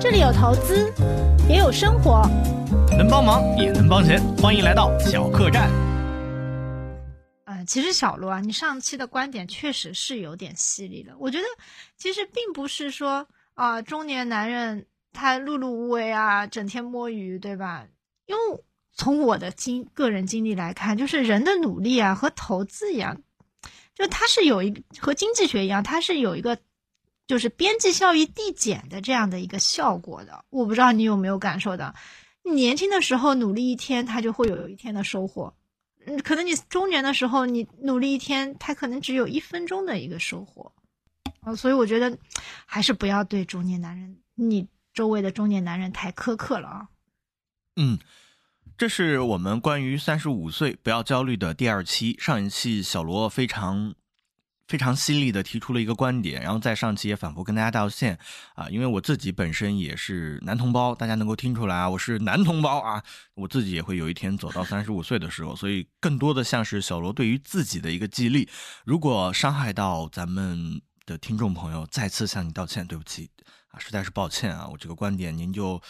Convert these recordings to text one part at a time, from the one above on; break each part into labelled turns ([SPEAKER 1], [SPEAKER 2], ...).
[SPEAKER 1] 这里有投资，也有生活，
[SPEAKER 2] 能帮忙也能帮钱，欢迎来到小客栈。
[SPEAKER 1] 呃，其实小罗啊，你上期的观点确实是有点犀利了。我觉得其实并不是说啊、中年男人他碌碌无为啊，整天摸鱼，对吧？因为从我的经个人经历来看，就是人的努力啊和投资一样，就它是有一和经济学一样，它是有一个就是边际效益递减的这样的一个效果的。我不知道你有没有感受到，你年轻的时候努力一天，他就会有一天的收获。嗯，可能你中年的时候，你努力一天，他可能只有一分钟的一个收获。啊，所以我觉得还是不要对中年男人，你周围的中年男人太苛刻了啊。
[SPEAKER 2] 嗯，这是我们关于三十五岁不要焦虑的第二期。上一期小罗非常非常犀利的提出了一个观点，然后在上期也反复跟大家道歉啊，因为我自己本身也是男同胞，大家能够听出来啊，我是男同胞啊，我自己也会有一天走到三十五岁的时候，所以更多的像是小罗对于自己的一个激励。如果伤害到咱们的听众朋友，再次向你道歉，对不起啊，实在是抱歉啊，我这个观点您就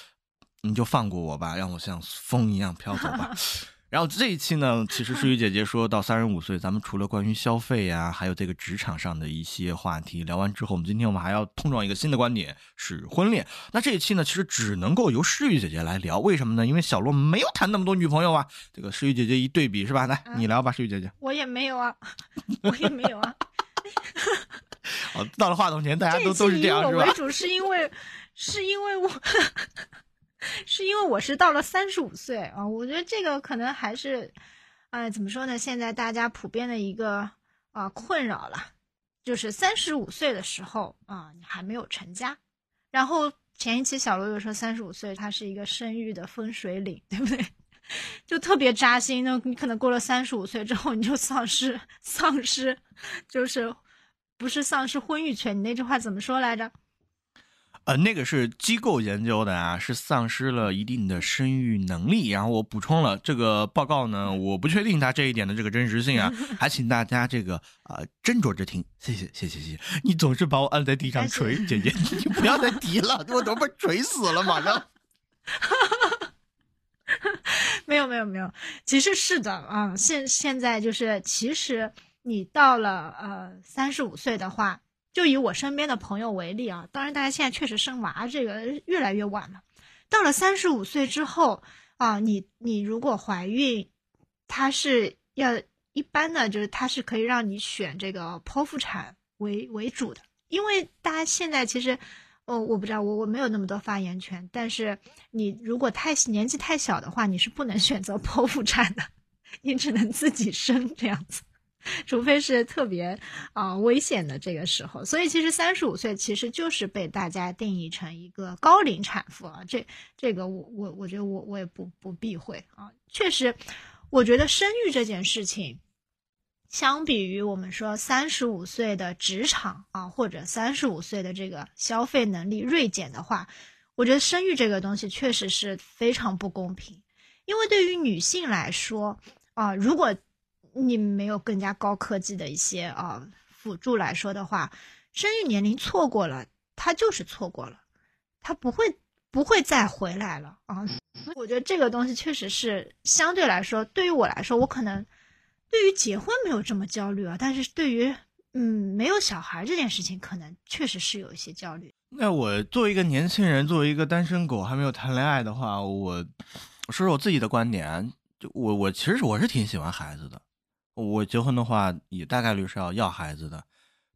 [SPEAKER 2] 您就放过我吧，让我像风一样飘走吧。然后这一期呢，其实诗雨姐姐说到三十五岁，咱们除了关于消费呀、还有这个职场上的一些话题聊完之后，我们今天我们还要碰撞一个新的观点，是婚恋。那这一期呢，其实只能够由诗雨姐姐来聊，为什么呢？因为小罗没有谈那么多女朋友啊。这个诗雨姐姐一对比是吧？来，你聊吧，诗雨姐姐。
[SPEAKER 1] 我也没有啊，我也没有啊。
[SPEAKER 2] 好，到了话筒前，大家都都是这样是吧
[SPEAKER 1] 为？主，是因为是因为我 是因为我是到了三十五岁啊，我觉得这个可能还是，哎，怎么说呢？现在大家普遍的一个啊困扰了，就是三十五岁的时候啊，你还没有成家，然后前一期小罗又说三十五岁它是一个生育的分水岭，对不对？就特别扎心。那你可能过了三十五岁之后，你就丧失丧失，就是不是丧失婚育权？你那句话怎么说来着？
[SPEAKER 2] 呃，那个是机构研究的啊，是丧失了一定的生育能力。然后我补充了这个报告呢，我不确定它这一点的这个真实性啊，还请大家这个呃斟酌着听。谢谢谢谢谢谢，你总是把我按在地上捶，姐姐，你不要再提了，我都被捶死了，马上。
[SPEAKER 1] 没有没有没有，其实是的啊，现现在就是，其实你到了呃三十五岁的话，就以我身边的朋友为例啊，当然大家现在确实生娃这个越来越晚了，到了三十五岁之后啊，你你如果怀孕，它是要一般的就是它是可以让你选这个剖腹产为为主的，因为大家现在其实。哦，我不知道，我我没有那么多发言权。但是你如果太年纪太小的话，你是不能选择剖腹产的，你只能自己生这样子，除非是特别啊、危险的这个时候。所以其实三十五岁其实就是被大家定义成一个高龄产妇啊。这这个我我我觉得我我也不不避讳啊。确实，我觉得生育这件事情。相比于我们说三十五岁的职场啊，或者三十五岁的这个消费能力锐减的话，我觉得生育这个东西确实是非常不公平。因为对于女性来说啊，如果你没有更加高科技的一些啊辅助来说的话，生育年龄错过了，他就是错过了，他不会不会再回来了啊。所以我觉得这个东西确实是相对来说，对于我来说，我可能。对于结婚没有这么焦虑啊，但是对于嗯没有小孩这件事情，可能确实是有一些焦虑。
[SPEAKER 2] 那我作为一个年轻人，作为一个单身狗，还没有谈恋爱的话，我我说说我自己的观点。就我我其实我是挺喜欢孩子的，我结婚的话也大概率是要要孩子的，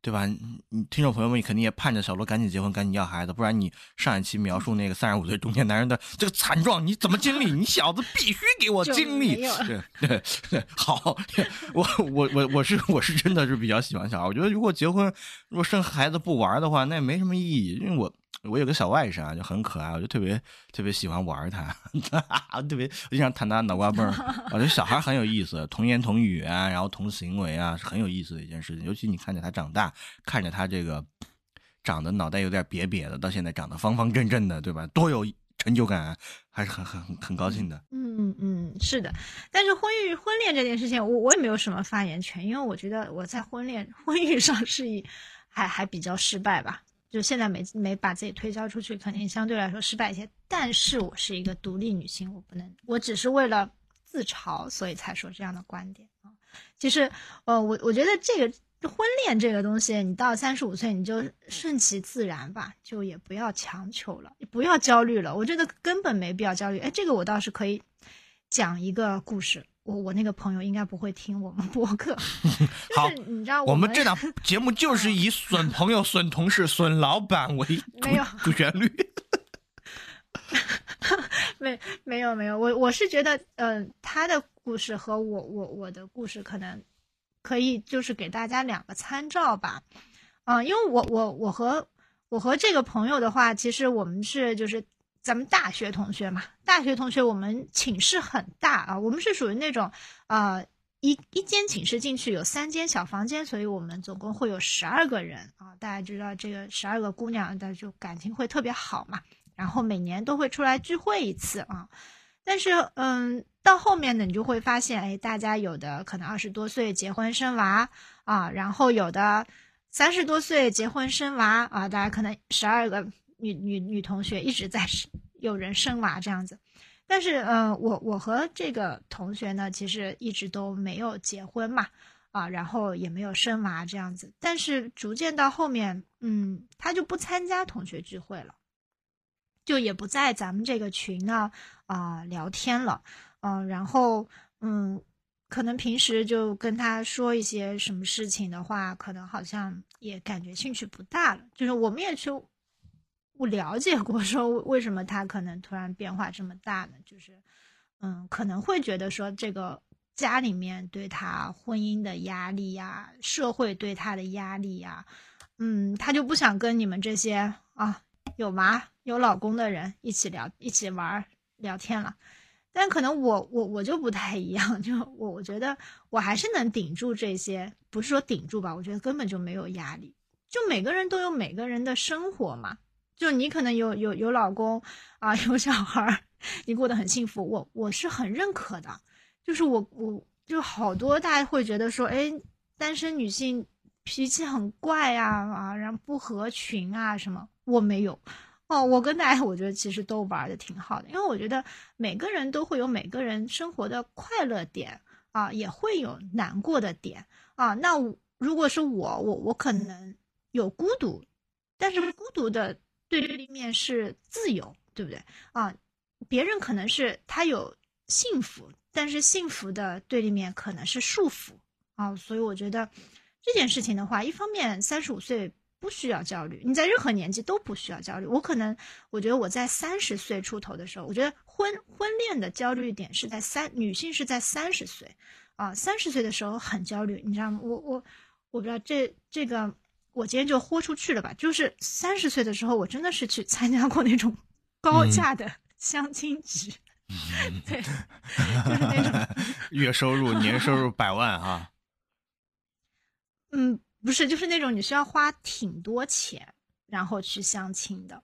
[SPEAKER 2] 对吧？你你听众朋友们肯定也盼着小罗赶紧结婚，赶紧要孩子，不然你上一期描述那个三十五岁中年男人的这个惨状，你怎么经历？你小子必须给我经历。对对对，好，我我我我是我是真的是比较喜欢小孩，我觉得如果结婚如果生孩子不玩的话，那也没什么意义，因为我。我有个小外甥啊，就很可爱，我就特别特别喜欢玩他，特别我经常弹他脑瓜蹦儿。我觉得小孩很有意思，童言童语啊，然后同行为啊，是很有意思的一件事情。尤其你看着他长大，看着他这个长得脑袋有点瘪瘪的，到现在长得方方正正的，对吧？多有成就感啊，还是很很很很高兴的。
[SPEAKER 1] 嗯嗯，是的。但是婚育婚恋这件事情，我我也没有什么发言权，因为我觉得我在婚恋 婚育上是以还还比较失败吧。就现在没没把自己推销出去，肯定相对来说失败一些。但是我是一个独立女性，我不能，我只是为了自嘲，所以才说这样的观点啊。其实，呃，我我觉得这个婚恋这个东西，你到三十五岁你就顺其自然吧，就也不要强求了，不要焦虑了。我觉得根本没必要焦虑。哎，这个我倒是可以讲一个故事。我我那个朋友应该不会听我们播客，
[SPEAKER 2] 好，
[SPEAKER 1] 你知道
[SPEAKER 2] 我
[SPEAKER 1] 们
[SPEAKER 2] 这档节目就是以损朋友、损同事、损老板为
[SPEAKER 1] 没有
[SPEAKER 2] 主旋律。
[SPEAKER 1] 没没有没有，我我是觉得，嗯，他的故事和我我我的故事可能可以就是给大家两个参照吧，嗯，因为我我我和我和这个朋友的话，其实我们是就是。咱们大学同学嘛，大学同学，我们寝室很大啊，我们是属于那种，呃，一一间寝室进去有三间小房间，所以我们总共会有十二个人啊。大家知道这个十二个姑娘，的就感情会特别好嘛，然后每年都会出来聚会一次啊。但是，嗯，到后面呢，你就会发现，哎，大家有的可能二十多岁结婚生娃啊，然后有的三十多岁结婚生娃啊，大家可能十二个。女女女同学一直在生有人生娃这样子，但是嗯，我我和这个同学呢，其实一直都没有结婚嘛，啊，然后也没有生娃这样子，但是逐渐到后面，嗯，他就不参加同学聚会了，就也不在咱们这个群呢啊聊天了，嗯，然后嗯，可能平时就跟他说一些什么事情的话，可能好像也感觉兴趣不大了，就是我们也去。不了解过，说为什么他可能突然变化这么大呢？就是，嗯，可能会觉得说这个家里面对他婚姻的压力呀，社会对他的压力呀，嗯，他就不想跟你们这些啊有娃有老公的人一起聊、一起玩聊天了。但可能我我我就不太一样，就我我觉得我还是能顶住这些，不是说顶住吧，我觉得根本就没有压力。就每个人都有每个人的生活嘛。就你可能有有有老公啊，有小孩，你过得很幸福，我我是很认可的。就是我我就好多大家会觉得说，哎，单身女性脾气很怪啊啊，然后不合群啊什么，我没有。哦，我跟大家我觉得其实都玩的挺好的，因为我觉得每个人都会有每个人生活的快乐点啊，也会有难过的点啊。那如果是我，我我可能有孤独，但是孤独的。对立面是自由，对不对啊？别人可能是他有幸福，但是幸福的对立面可能是束缚啊。所以我觉得这件事情的话，一方面三十五岁不需要焦虑，你在任何年纪都不需要焦虑。我可能我觉得我在三十岁出头的时候，我觉得婚婚恋的焦虑点是在三女性是在三十岁啊，三十岁的时候很焦虑，你知道吗？我我我不知道这这个。我今天就豁出去了吧，就是三十岁的时候，我真的是去参加过那种 高价的相亲局，对，就是那种
[SPEAKER 2] 月收入、年收入百万啊。
[SPEAKER 1] 嗯，不是，就是那种你需要花挺多钱，然后去相亲的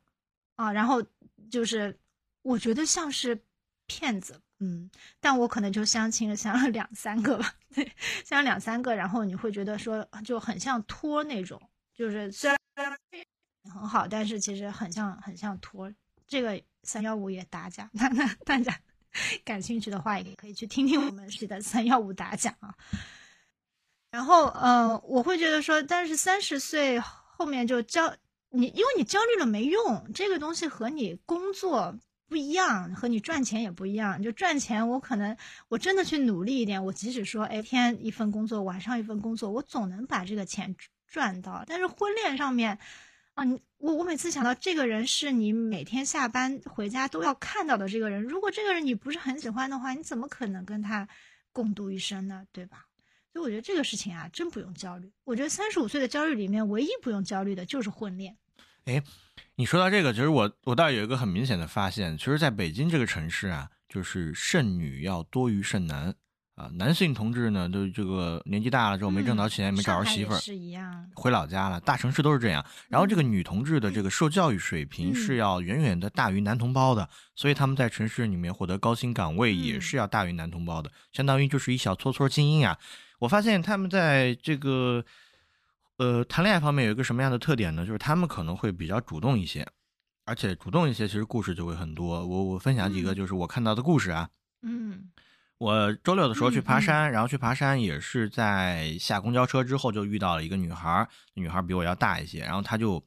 [SPEAKER 1] 啊，然后就是我觉得像是骗子，嗯，但我可能就相亲了，相了两三个吧，对，相了两三个，然后你会觉得说就很像托那种。就是虽然很好，但是其实很像很像托。这个三幺五也打假，那那大家 感兴趣的话，也可以去听听我们的三幺五打假啊。然后，呃，我会觉得说，但是三十岁后面就焦你，因为你焦虑了没用，这个东西和你工作不一样，和你赚钱也不一样。就赚钱，我可能我真的去努力一点，我即使说，哎，天一份工作，晚上一份工作，我总能把这个钱。赚到，但是婚恋上面，啊，你我我每次想到这个人是你每天下班回家都要看到的这个人，如果这个人你不是很喜欢的话，你怎么可能跟他共度一生呢？对吧？所以我觉得这个事情啊，真不用焦虑。我觉得三十五岁的焦虑里面，唯一不用焦虑的就是婚恋。
[SPEAKER 2] 哎，你说到这个，其实我我倒有一个很明显的发现，其实在北京这个城市啊，就是剩女要多于剩男。啊，男性同志呢，都这个年纪大了之后没挣到钱，没找着媳妇儿，
[SPEAKER 1] 是一样，
[SPEAKER 2] 回老家了。大城市都是这样。然后这个女同志的这个受教育水平是要远远的大于男同胞的，所以他们在城市里面获得高薪岗位也是要大于男同胞的，相当于就是一小撮撮精英啊。我发现他们在这个呃，谈恋爱方面有一个什么样的特点呢？就是他们可能会比较主动一些，而且主动一些，其实故事就会很多。我我分享几个，就是我看到的故事啊。
[SPEAKER 1] 嗯，
[SPEAKER 2] 我周六的时候去爬山，然后去爬山也是在下公交车之后就遇到了一个女孩儿，女孩儿比我要大一些，然后她就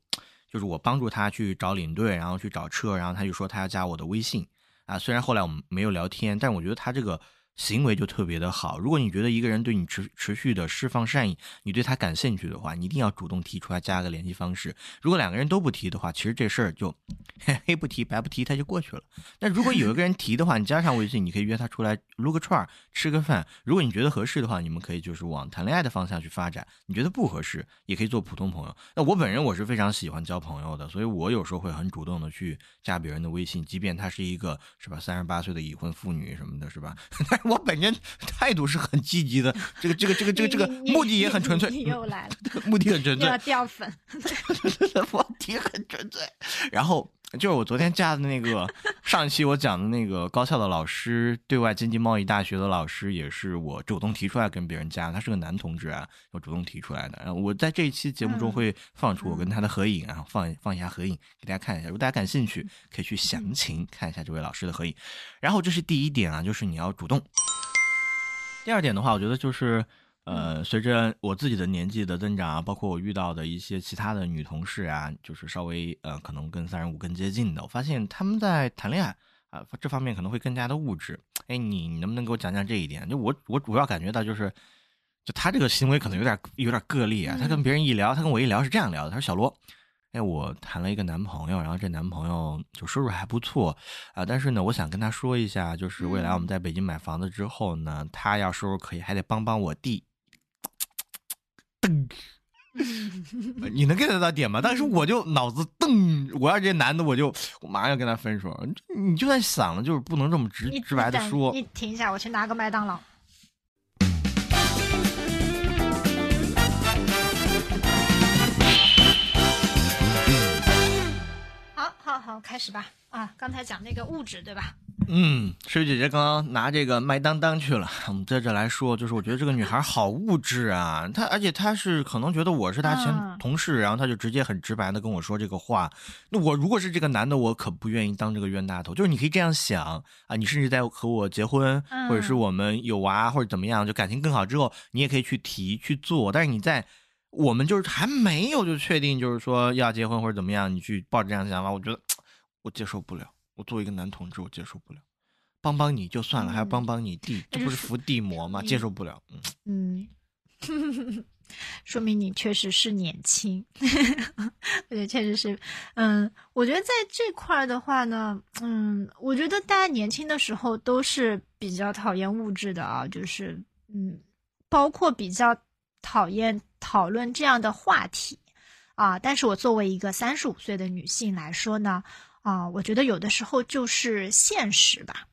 [SPEAKER 2] 就是我帮助她去找领队，然后去找车，然后她就说她要加我的微信啊。虽然后来我们没有聊天，但我觉得她这个行为就特别的好。如果你觉得一个人对你持持续的释放善意，你对他感兴趣的话，你一定要主动提出来加个联系方式。如果两个人都不提的话，其实这事儿就黑不提白不提，他就过去了。但如果有一个人提的话，你加上微信，你可以约他出来撸个串儿、吃个饭。如果你觉得合适的话，你们可以就是往谈恋爱的方向去发展；你觉得不合适，也可以做普通朋友。那我本人我是非常喜欢交朋友的，所以我有时候会很主动的去加别人的微信，即便她是一个是吧三十八岁的已婚妇女什么的，是吧？我本人态度是很积极的，这个这个这个这个这个目的也很纯粹，
[SPEAKER 1] 你你又来了，
[SPEAKER 2] 目的很纯粹
[SPEAKER 1] 掉粉。
[SPEAKER 2] 目的很纯粹。然后就是我昨天加的那个上一期我讲的那个高校的老师，对外经济贸易大学的老师，也是我主动提出来跟别人加，他是个男同志啊，我主动提出来的。然后我在这一期节目中
[SPEAKER 1] 嗯
[SPEAKER 2] 会放出我跟他的合影啊，放放一下合影给大家看一下。如果大家感兴趣，可以去详情看一下这位老师的合影。然后这是第一点啊，就是你要主动。第二点的话，我觉得就是，呃，随着我自己的年纪的增长啊，包括我遇到的一些其他的女同事啊，就是稍微呃，可能跟三十五更接近的，我发现他们在谈恋爱啊、这方面可能会更加的物质。哎，你你能不能给我讲讲这一点？就我我主要感觉到就是，就他这个行为可能有点有点个例啊。他跟别人一聊，他跟我一聊是这样聊的，他说小罗。哎，我谈了一个男朋友，然后这男朋友就收入还不错啊、但是呢，我想跟他说一下，就是未来我们在北京买房子之后呢，他要收入可以，还得帮帮我弟。你能 get 到点吗？但是我就脑子噔，我要是这男的，我就我马上要跟他分手。你就算想了，就是不能这么直直白的说。
[SPEAKER 1] 你停一下，我去拿个麦当劳。好，好，好，开始吧。啊，刚才讲那个物质，对吧？
[SPEAKER 2] 嗯，水姐姐刚刚拿这个麦当当去了。我们在这来说，就是我觉得这个女孩好物质啊，她而且她是可能觉得我是她前
[SPEAKER 1] 嗯
[SPEAKER 2] 同事，然后她就直接很直白的跟我说这个话。那我如果是这个男的，我可不愿意当这个冤大头。就是你可以这样想啊，你甚至在和我结婚，
[SPEAKER 1] 嗯
[SPEAKER 2] 或者是我们有娃或者怎么样，就感情更好之后，你也可以去提去做。但是你在我们就是还没有就确定就是说要结婚或者怎么样，你去抱着这样的想法，我觉得 我接受不了。我作为一个男同志，我接受不了。帮帮你就算了，还要帮帮你弟，这不是伏地魔吗？接受不了。嗯，
[SPEAKER 1] 嗯，说明你确实是年轻。我觉得确实是，嗯，我觉得在这块儿的话呢，嗯，我觉得大家年轻的时候都是比较讨厌物质的啊，就是嗯，包括比较讨厌讨论这样的话题啊。但是我作为一个三十五岁的女性来说呢，啊，我觉得有的时候就是现实吧。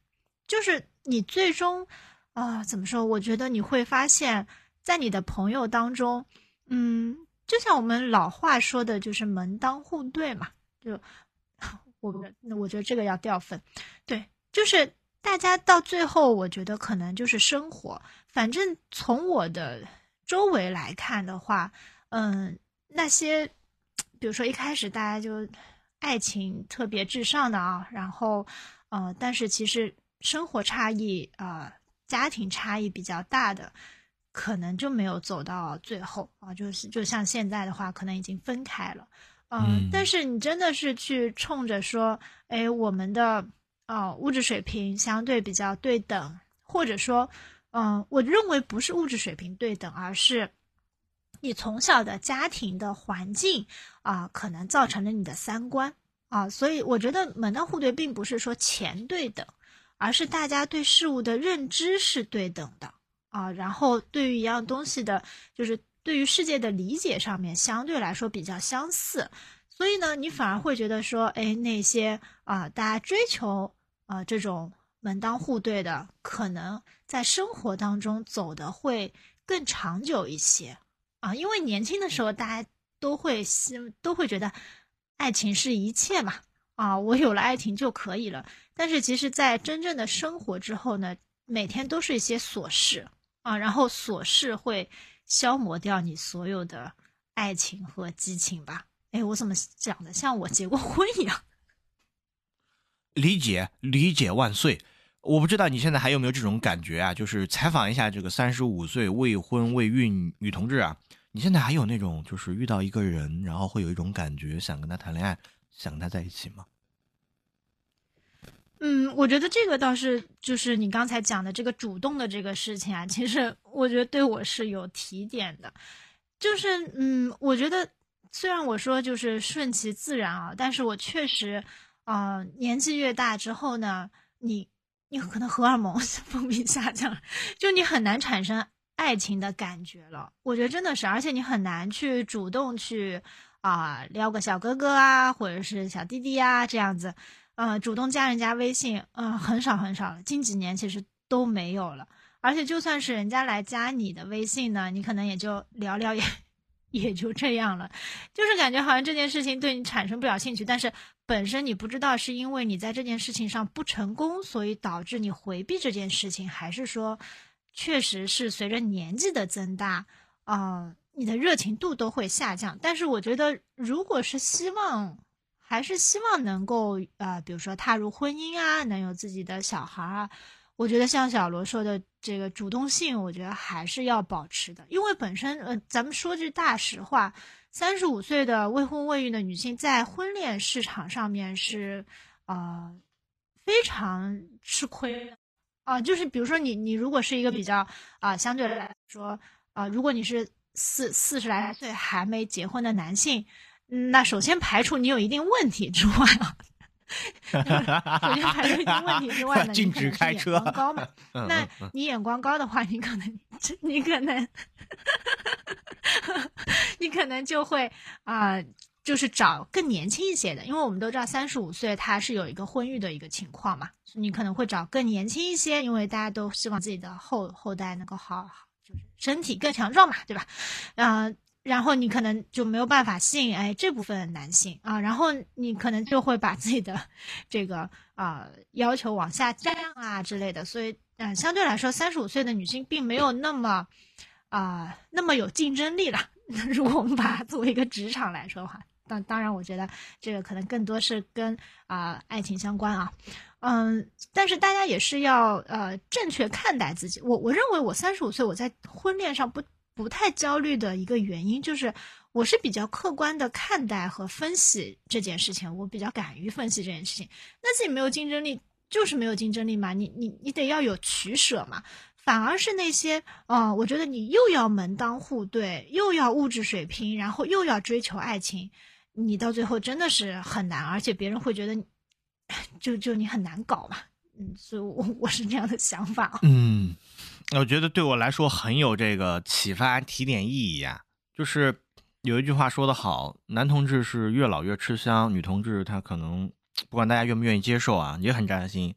[SPEAKER 1] 就是你最终，啊、怎么说？我觉得你会发现，在你的朋友当中，嗯，就像我们老话说的，就是门当户对嘛。就我那我觉得这个要掉粉，对，就是大家到最后，我觉得可能就是生活。反正从我的周围来看的话，嗯，那些比如说一开始大家就爱情特别至上的啊，然后呃，但是其实生活差异啊、呃家庭差异比较大的，可能就没有走到最后啊，就是就像现在的话，可能已经分开了。嗯，
[SPEAKER 2] 嗯
[SPEAKER 1] 但是你真的是去冲着说，哎，我们的呃物质水平相对比较对等，或者说，嗯、我认为不是物质水平对等，而是你从小的家庭的环境啊、可能造成了你的三观啊，所以我觉得门当户对并不是说钱对等，而是大家对事物的认知是对等的啊，然后对于一样东西的，就是对于世界的理解上面相对来说比较相似，所以呢，你反而会觉得说，哎，那些啊、大家追求啊、这种门当户对的，可能在生活当中走的会更长久一些啊，因为年轻的时候大家都会希都会觉得爱情是一切嘛啊，我有了爱情就可以了。但是其实，在真正的生活之后呢，每天都是一些琐事啊，然后琐事会消磨掉你所有的爱情和激情吧。哎，我怎么讲的像我结过婚一样？
[SPEAKER 2] 理解，理解万岁。我不知道你现在还有没有这种感觉啊？就是采访一下这个三十五岁未婚未孕女同志啊，你现在还有那种就是遇到一个人，然后会有一种感觉，想跟他谈恋爱，想跟他在一起吗？
[SPEAKER 1] 嗯，我觉得这个倒是就是你刚才讲的这个主动的这个事情啊，其实我觉得对我是有提点的，就是嗯，我觉得虽然我说就是顺其自然啊，但是我确实啊，年纪越大之后呢，你你可能荷尔蒙 分泌下降，就你很难产生爱情的感觉了。我觉得真的是，而且你很难去主动去啊撩个小哥哥啊，或者是小弟弟啊这样子。呃，主动加人家微信，嗯，很少很少了。近几年其实都没有了。而且就算是人家来加你的微信呢，你可能也就聊聊，也 也就这样了。就是感觉好像这件事情对你产生不了兴趣，但是本身你不知道是因为你在这件事情上不成功，所以导致你回避这件事情，还是说确实是随着年纪的增大，啊，你的热情度都会下降。但是我觉得，如果是希望。还是希望能够呃，比如说踏入婚姻啊，能有自己的小孩啊。我觉得像小罗说的这个主动性，我觉得还是要保持的。因为本身呃，咱们说句大实话，三十五岁的未婚未育的女性在婚恋市场上面是呃非常吃亏啊。就是比如说你你如果是一个比较啊相对来说啊，如果你是四四十来岁还没结婚的男性。那首先排除你有一定问题之外，首先排除一定问题之外呢，
[SPEAKER 2] 禁止开车，
[SPEAKER 1] 眼光高嘛。那你眼光高的话，你可能，你可能，你可能就会啊，就是找更年轻一些的，因为我们都知道三十五岁他是有一个婚育的一个情况嘛，你可能会找更年轻一些，因为大家都希望自己的后后代能够好，就是身体更强壮嘛，对吧？嗯。然后你可能就没有办法吸引哎这部分男性啊，然后你可能就会把自己的 这个啊要求往下降啊之类的，所以嗯相对来说三十五岁的女性并没有那么啊那么有竞争力了。如果我们把它作为一个职场来说的话，当当然我觉得这个可能更多是跟啊爱情相关啊，嗯，但是大家也是要呃正确看待自己。我我认为我三十五岁我在婚恋上不。不太焦虑的一个原因就是，我是比较客观的看待和分析这件事情，我比较敢于分析这件事情。那自己没有竞争力，就是没有竞争力嘛，你你你得要有取舍嘛。反而是那些，呃，我觉得你又要门当户对，又要物质水平，然后又要追求爱情，你到最后真的是很难，而且别人会觉得，就就你很难搞嘛。嗯，所以我我是这样的想法。
[SPEAKER 2] 嗯。我觉得对我来说很有这个启发提点意义啊，就是有一句话说得好，男同志是越老越吃香，女同志她可能不管大家愿不愿意接受啊，也很扎心。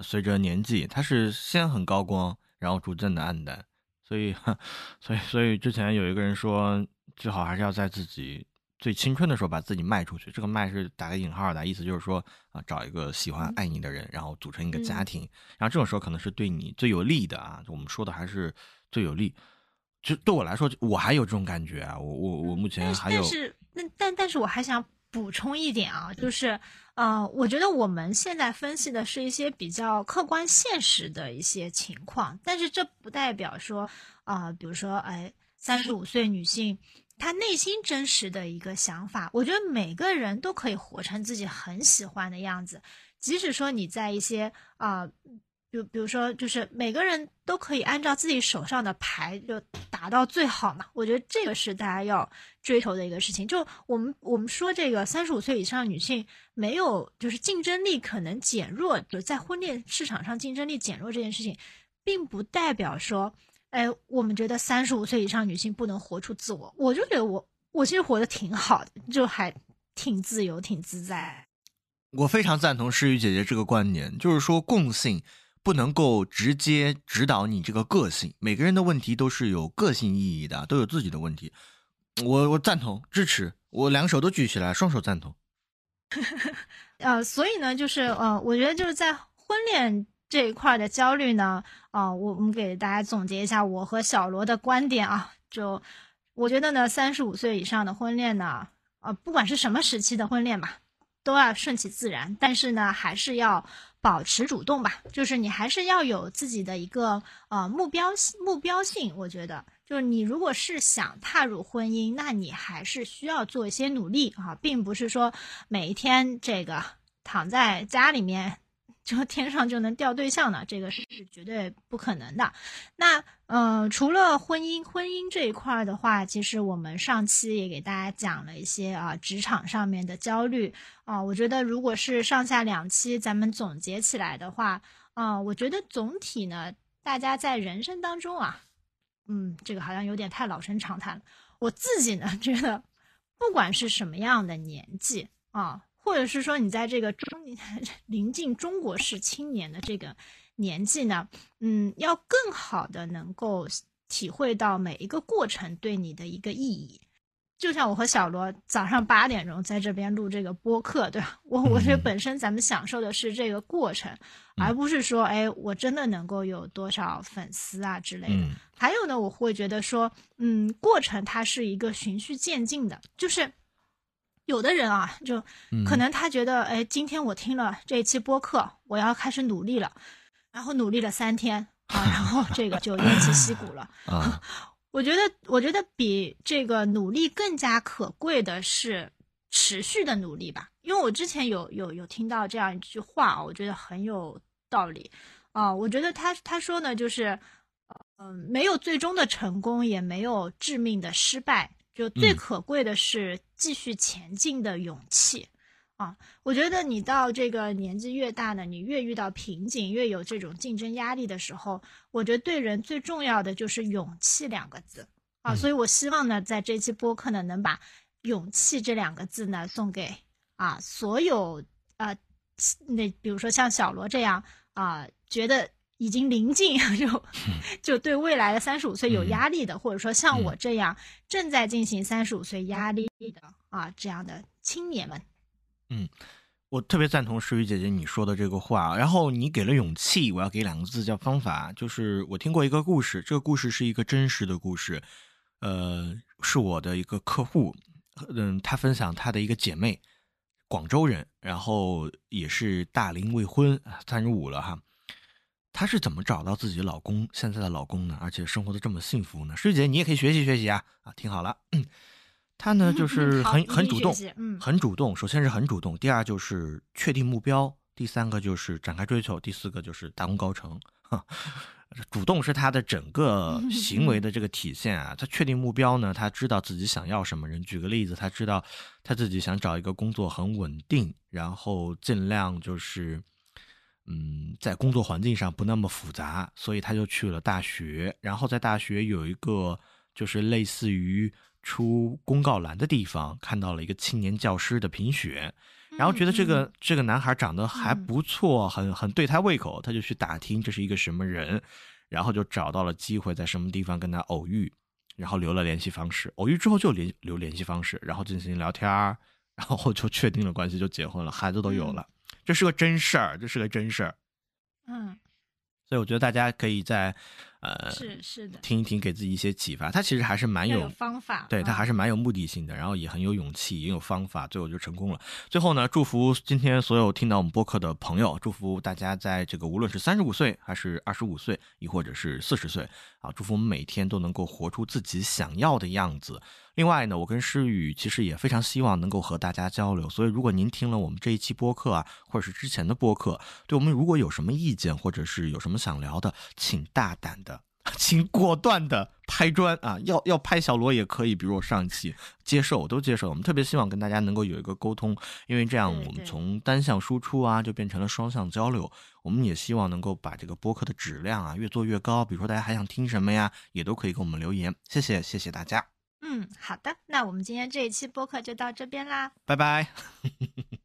[SPEAKER 2] 随着年纪，她是先很高光，然后逐渐的暗淡。所以，所以，所以之前有一个人说，最好还是要在自己。最青春的时候把自己卖出去，这个卖是打个引号的意思，就是说啊，找一个喜欢爱你的人，然后组成一个家庭，然后这种时候可能是对你最有利的啊。我们说的还是最有利。就对我来说，我还有这种感觉啊。我我我目前还有，
[SPEAKER 1] 但是那但但是我还想补充一点啊，就是呃，我觉得我们现在分析的是一些比较客观现实的一些情况，但是这不代表说啊，比如说哎，三十五岁女性。他内心真实的一个想法，我觉得每个人都可以活成自己很喜欢的样子，即使说你在一些啊，比比如说，就是每个人都可以按照自己手上的牌就打到最好嘛。我觉得这个是大家要追求的一个事情。就我们我们说这个三十五岁以上女性没有就是竞争力可能减弱，就在婚恋市场上竞争力减弱这件事情，并不代表说。哎，我们觉得三十五岁以上女性不能活出自我，我就觉得我我其实活得挺好的，就还挺自由、挺自在。
[SPEAKER 2] 我非常赞同诗雨姐姐这个观点，就是说共性不能够直接指导你这个个性，每个人的问题都是有个性意义的，都有自己的问题。我我赞同支持，我两手都举起来，双手赞同。
[SPEAKER 1] 呃，所以呢，就是呃，我觉得就是在婚恋。这一块的焦虑呢，啊，我我们给大家总结一下我和小罗的观点啊，就我觉得呢，三十五岁以上的婚恋呢，呃，不管是什么时期的婚恋吧，都要顺其自然，但是呢，还是要保持主动吧，就是你还是要有自己的一个呃目标目标性。我觉得，就是你如果是想踏入婚姻，那你还是需要做一些努力啊，并不是说每一天这个躺在家里面。就天上就能掉对象呢？这个是绝对不可能的。那呃，除了婚姻，婚姻这一块的话，其实我们上期也给大家讲了一些啊，职场上面的焦虑啊。我觉得如果是上下两期咱们总结起来的话，啊，我觉得总体呢，大家在人生当中啊，嗯，这个好像有点太老生常谈了。我自己呢，觉得不管是什么样的年纪啊。或者是说，你在这个中 临近中国式青年的这个年纪呢，嗯，要更好的能够体会到每一个过程对你的一个意义。就像我和小罗早上八点钟在这边录这个播客，对吧？我我觉得本身咱们享受的是这个过程，而不是说，哎，我真的能够有多少粉丝啊之类的。还有呢，我会觉得说，嗯，过程它是一个循序渐进的，就是。有的人啊，就可能他觉得，哎，今天我听了这一期播客，我要开始努力了，然后努力了三天啊，然后这个就偃旗息鼓了。啊，我觉得，我觉得比这个努力更加可贵的是持续的努力吧。因为我之前有有有听到这样一句话啊，我觉得很有道理啊。我觉得他他说呢，就是，嗯，没有最终的成功，也没有致命的失败。就最可贵的是继续前进的勇气，啊，我觉得你到这个年纪越大呢，你越遇到瓶颈，越有这种竞争压力的时候，我觉得对人最重要的就是勇气两个字，啊，所以我希望呢，在这期播客呢，能把勇气这两个字呢送给啊所有啊，那比如说像小罗这样啊，觉得。已经临近 就就对未来的三十五岁有压力的，或者说像我这样正在进行三十五岁压力的啊这样的青年们，
[SPEAKER 2] 嗯，我特别赞同诗雨姐姐你说的这个话。然后你给了勇气，我要给两个字叫方法。就是我听过一个故事，这个故事是一个真实的故事，呃，是我的一个客户，嗯，他分享他的一个姐妹，广州人，然后也是大龄未婚，三十五了哈。她是怎么找到自己老公现在的老公呢？而且生活的这么幸福呢？师姐，你也可以学习学习啊！啊，听好了，她呢就 是很很主动，很主动。首先是很主动，第二就是确定目标，第三个就是展开追求，第四个就是大功告成。主动是她的整个 行为的这个体现啊。她确定目标呢，她知道自己想要什么人。举个例子，她知道她自己想找一个工作很稳定，然后尽量就是。嗯，在工作环境上不那么复杂，所以他就去了大学。然后在大学有一个就是类似于出公告栏的地方，看到了一个青年教师的评选，然后觉得这个这个男孩长得还不错，很很对他胃口，他就去打听这是一个什么人，然后就找到了机会在什么地方跟他偶遇，然后留了联系方式。偶遇之后就联留联系方式，然后进行聊天然后就确定了关系，就结婚了，孩子都有了。这是个真事儿，这是个真事儿，
[SPEAKER 1] 嗯，
[SPEAKER 2] 所以我觉得大家可以在。
[SPEAKER 1] 呃，是是的，
[SPEAKER 2] 听一听，给自己一些启发。他其实还是蛮有
[SPEAKER 1] 方法，
[SPEAKER 2] 对他还是蛮有目的性的，然后也很有勇气，也有方法，最后就成功了。最后呢，祝福今天所有听到我们播客的朋友，祝福大家在这个无论是三十五岁还是二十五岁，亦或者是四十岁啊，祝福我们每天都能够活出自己想要的样子。另外呢，我跟诗雨其实也非常希望能够和大家交流，所以如果您听了我们这一期播客啊，或者是之前的播客，对我们如果有什么意见，或者是有什么想聊的，请大胆的。请果断的拍砖啊！要要拍小罗也可以，比如我上一期接受，我都接受。我们特别希望跟大家能够有一个沟通，因为这样我们从单向输出啊，就变成了双向交流。我们也希望能够把这个播客的质量啊越做越高。比如说大家还想听什么呀，也都可以给我们留言。谢谢谢谢大家。
[SPEAKER 1] 嗯，好的，那我们今天这一期播客就到这边啦，
[SPEAKER 2] 拜拜。